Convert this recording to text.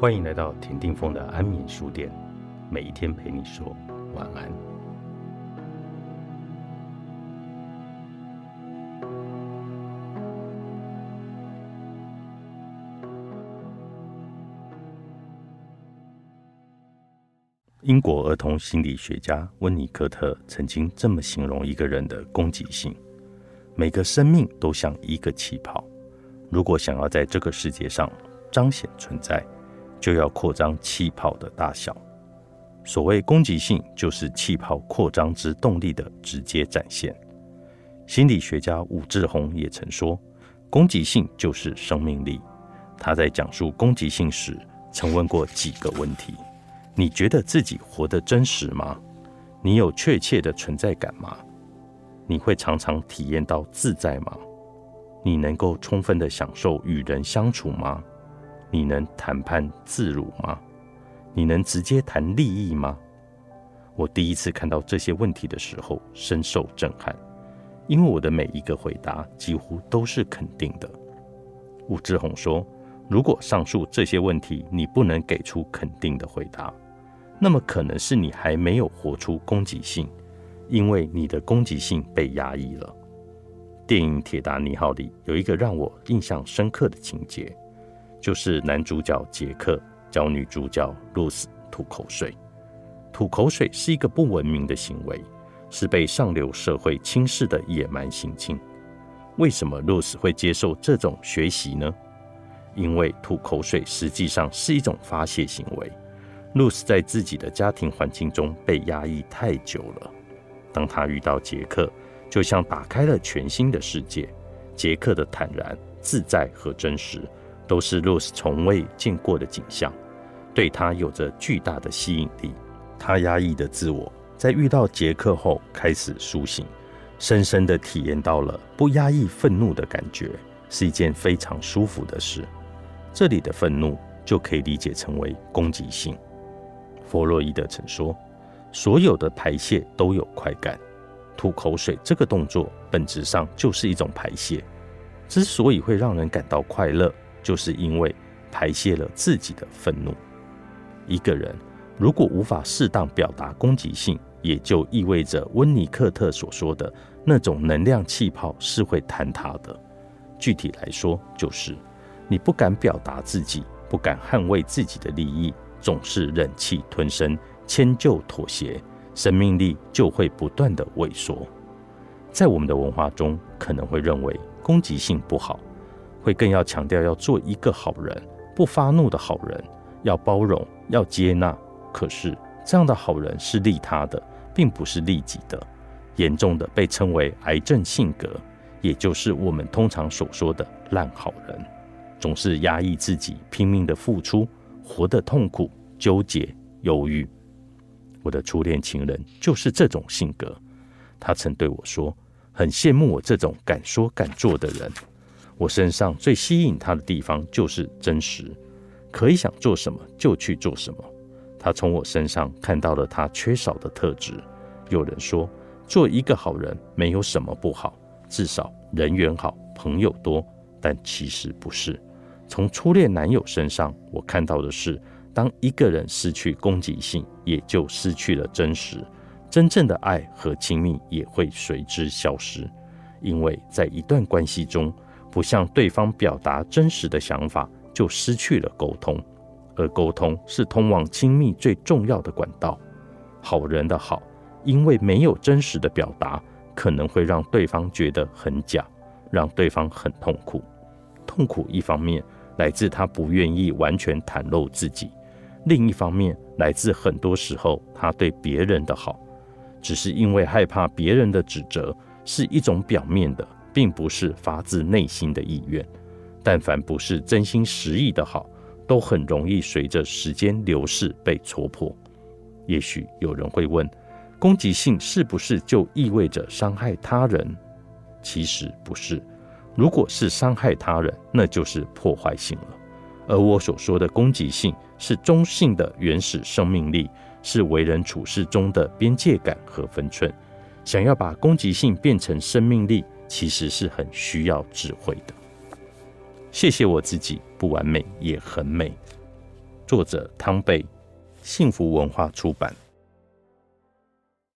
欢迎来到田定峰的安眠书店，每一天陪你说晚安。英国儿童心理学家温尼科特曾经这么形容一个人的攻击性：每个生命都像一个气泡，如果想要在这个世界上彰显存在。就要扩张气泡的大小。所谓攻击性，就是气泡扩张之动力的直接展现。心理学家武志红也曾说，攻击性就是生命力。他在讲述攻击性时，曾问过几个问题：你觉得自己活得真实吗？你有确切的存在感吗？你会常常体验到自在吗？你能够充分的享受与人相处吗？你能谈判自如吗？你能直接谈利益吗？我第一次看到这些问题的时候，深受震撼，因为我的每一个回答几乎都是肯定的。武志红说：“如果上述这些问题你不能给出肯定的回答，那么可能是你还没有活出攻击性，因为你的攻击性被压抑了。”电影《铁达尼号》里有一个让我印象深刻的情节。就是男主角杰克教女主角露丝吐口水。吐口水是一个不文明的行为，是被上流社会轻视的野蛮行径。为什么露丝会接受这种学习呢？因为吐口水实际上是一种发泄行为。露丝在自己的家庭环境中被压抑太久了，当他遇到杰克，就像打开了全新的世界。杰克的坦然、自在和真实。都是露丝从未见过的景象，对他有着巨大的吸引力。他压抑的自我在遇到杰克后开始苏醒，深深的体验到了不压抑愤怒的感觉是一件非常舒服的事。这里的愤怒就可以理解成为攻击性。弗洛伊德曾说，所有的排泄都有快感，吐口水这个动作本质上就是一种排泄。之所以会让人感到快乐。就是因为排泄了自己的愤怒。一个人如果无法适当表达攻击性，也就意味着温尼克特所说的那种能量气泡是会坍塌的。具体来说，就是你不敢表达自己，不敢捍卫自己的利益，总是忍气吞声、迁就妥协，生命力就会不断的萎缩。在我们的文化中，可能会认为攻击性不好。会更要强调要做一个好人，不发怒的好人，要包容，要接纳。可是这样的好人是利他的，并不是利己的。严重的被称为癌症性格，也就是我们通常所说的烂好人，总是压抑自己，拼命的付出，活得痛苦、纠结、忧郁。我的初恋情人就是这种性格，他曾对我说，很羡慕我这种敢说敢做的人。我身上最吸引他的地方就是真实，可以想做什么就去做什么。他从我身上看到了他缺少的特质。有人说，做一个好人没有什么不好，至少人缘好，朋友多。但其实不是。从初恋男友身上，我看到的是，当一个人失去攻击性，也就失去了真实，真正的爱和亲密也会随之消失。因为在一段关系中，不向对方表达真实的想法，就失去了沟通，而沟通是通往亲密最重要的管道。好人的好，因为没有真实的表达，可能会让对方觉得很假，让对方很痛苦。痛苦一方面来自他不愿意完全袒露自己，另一方面来自很多时候他对别人的好，只是因为害怕别人的指责，是一种表面的。并不是发自内心的意愿，但凡不是真心实意的好，都很容易随着时间流逝被戳破。也许有人会问，攻击性是不是就意味着伤害他人？其实不是。如果是伤害他人，那就是破坏性了。而我所说的攻击性，是中性的原始生命力，是为人处事中的边界感和分寸。想要把攻击性变成生命力。其实是很需要智慧的。谢谢我自己，不完美也很美。作者汤贝，幸福文化出版。